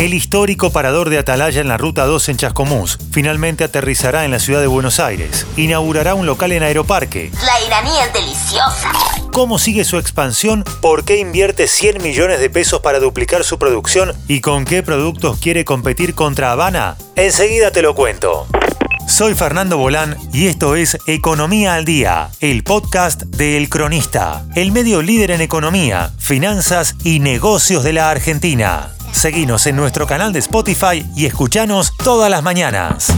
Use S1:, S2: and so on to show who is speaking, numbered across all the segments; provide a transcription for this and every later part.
S1: El histórico parador de Atalaya en la Ruta 2 en Chascomús finalmente aterrizará en la ciudad de Buenos Aires. Inaugurará un local en Aeroparque.
S2: La iraní es deliciosa.
S1: ¿Cómo sigue su expansión? ¿Por qué invierte 100 millones de pesos para duplicar su producción? ¿Y con qué productos quiere competir contra Habana? Enseguida te lo cuento. Soy Fernando Bolán y esto es Economía al Día, el podcast de El Cronista, el medio líder en economía, finanzas y negocios de la Argentina. Seguinos en nuestro canal de Spotify y escuchanos todas las mañanas.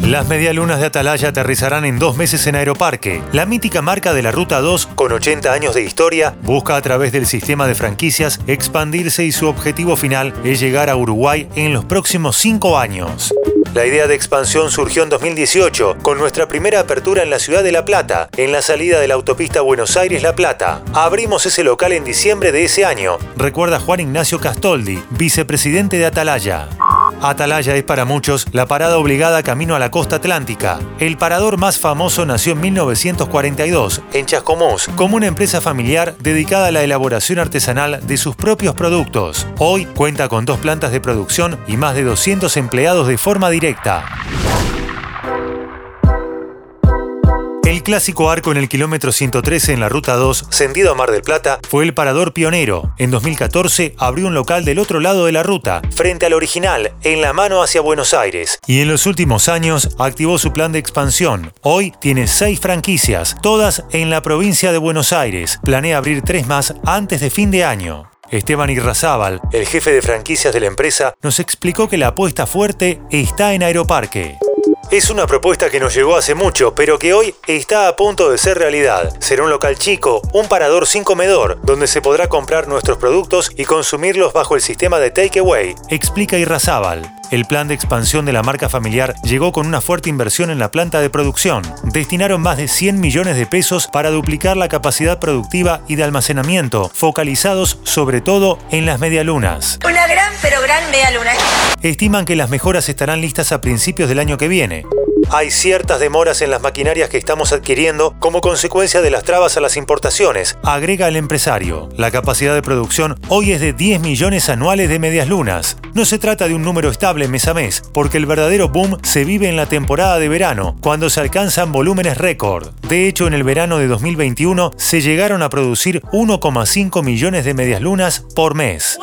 S1: Las medialunas de Atalaya aterrizarán en dos meses en Aeroparque. La mítica marca de la Ruta 2, con 80 años de historia, busca a través del sistema de franquicias expandirse y su objetivo final es llegar a Uruguay en los próximos cinco años. La idea de expansión surgió en 2018, con nuestra primera apertura en la ciudad de La Plata, en la salida de la autopista Buenos Aires-La Plata. Abrimos ese local en diciembre de ese año, recuerda Juan Ignacio Castoldi, vicepresidente de Atalaya. Atalaya es para muchos la parada obligada camino a la costa atlántica. El parador más famoso nació en 1942, en Chascomús, como una empresa familiar dedicada a la elaboración artesanal de sus propios productos. Hoy cuenta con dos plantas de producción y más de 200 empleados de forma directa. El clásico arco en el kilómetro 113 en la ruta 2, sentido a Mar del Plata, fue el parador pionero. En 2014 abrió un local del otro lado de la ruta, frente al original, en la mano hacia Buenos Aires. Y en los últimos años activó su plan de expansión. Hoy tiene seis franquicias, todas en la provincia de Buenos Aires. Planea abrir tres más antes de fin de año. Esteban Irrazábal, el jefe de franquicias de la empresa, nos explicó que la apuesta fuerte está en Aeroparque. Es una propuesta que nos llegó hace mucho, pero que hoy está a punto de ser realidad. Será un local chico, un parador sin comedor, donde se podrá comprar nuestros productos y consumirlos bajo el sistema de takeaway, explica Irrazábal. El plan de expansión de la marca familiar llegó con una fuerte inversión en la planta de producción. Destinaron más de 100 millones de pesos para duplicar la capacidad productiva y de almacenamiento, focalizados sobre todo en las medialunas.
S2: Una gran pero gran medialuna.
S1: Estiman que las mejoras estarán listas a principios del año que viene. Hay ciertas demoras en las maquinarias que estamos adquiriendo como consecuencia de las trabas a las importaciones, agrega el empresario. La capacidad de producción hoy es de 10 millones anuales de medias lunas. No se trata de un número estable mes a mes, porque el verdadero boom se vive en la temporada de verano, cuando se alcanzan volúmenes récord. De hecho, en el verano de 2021 se llegaron a producir 1,5 millones de medias lunas por mes.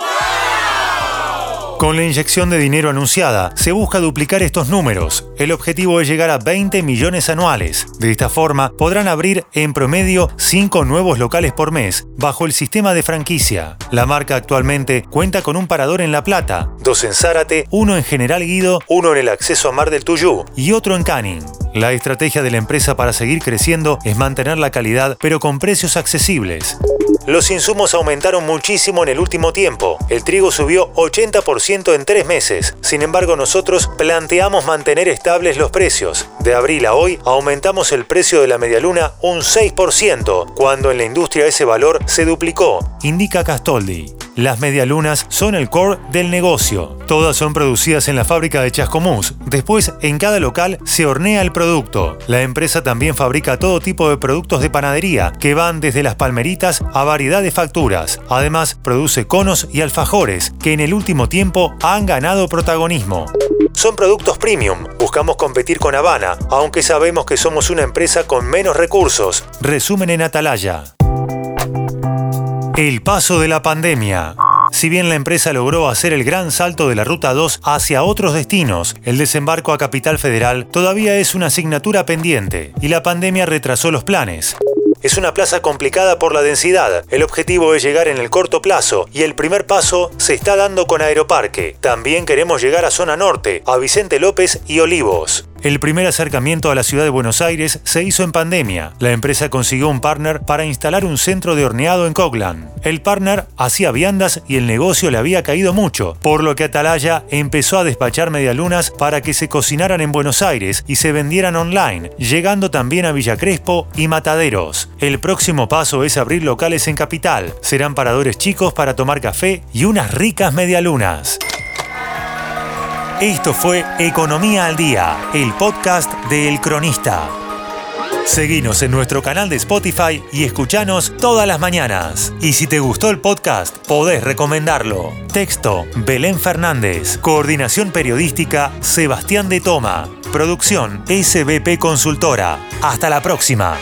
S1: Con la inyección de dinero anunciada, se busca duplicar estos números. El objetivo es llegar a 20 millones anuales. De esta forma, podrán abrir en promedio 5 nuevos locales por mes, bajo el sistema de franquicia. La marca actualmente cuenta con un parador en La Plata, dos en Zárate, uno en General Guido, uno en el acceso a Mar del Tuyú y otro en Canning. La estrategia de la empresa para seguir creciendo es mantener la calidad, pero con precios accesibles. Los insumos aumentaron muchísimo en el último tiempo. El trigo subió 80% en tres meses. Sin embargo, nosotros planteamos mantener estables los precios. De abril a hoy aumentamos el precio de la medialuna un 6%, cuando en la industria ese valor se duplicó, indica Castoldi. Las medialunas son el core del negocio. Todas son producidas en la fábrica de Chascomús. Después, en cada local se hornea el producto. La empresa también fabrica todo tipo de productos de panadería, que van desde las palmeritas a variedad de facturas. Además, produce conos y alfajores, que en el último tiempo han ganado protagonismo. Son productos premium. Buscamos competir con Habana, aunque sabemos que somos una empresa con menos recursos. Resumen en Atalaya. El paso de la pandemia. Si bien la empresa logró hacer el gran salto de la Ruta 2 hacia otros destinos, el desembarco a Capital Federal todavía es una asignatura pendiente y la pandemia retrasó los planes. Es una plaza complicada por la densidad. El objetivo es llegar en el corto plazo y el primer paso se está dando con Aeroparque. También queremos llegar a Zona Norte, a Vicente López y Olivos. El primer acercamiento a la ciudad de Buenos Aires se hizo en pandemia. La empresa consiguió un partner para instalar un centro de horneado en Coglan. El partner hacía viandas y el negocio le había caído mucho, por lo que Atalaya empezó a despachar medialunas para que se cocinaran en Buenos Aires y se vendieran online, llegando también a Villa Crespo y Mataderos. El próximo paso es abrir locales en Capital. Serán paradores chicos para tomar café y unas ricas medialunas. Esto fue Economía al Día, el podcast de El Cronista. Seguinos en nuestro canal de Spotify y escuchanos todas las mañanas. Y si te gustó el podcast, podés recomendarlo. Texto, Belén Fernández. Coordinación periodística, Sebastián de Toma. Producción, SBP Consultora. Hasta la próxima.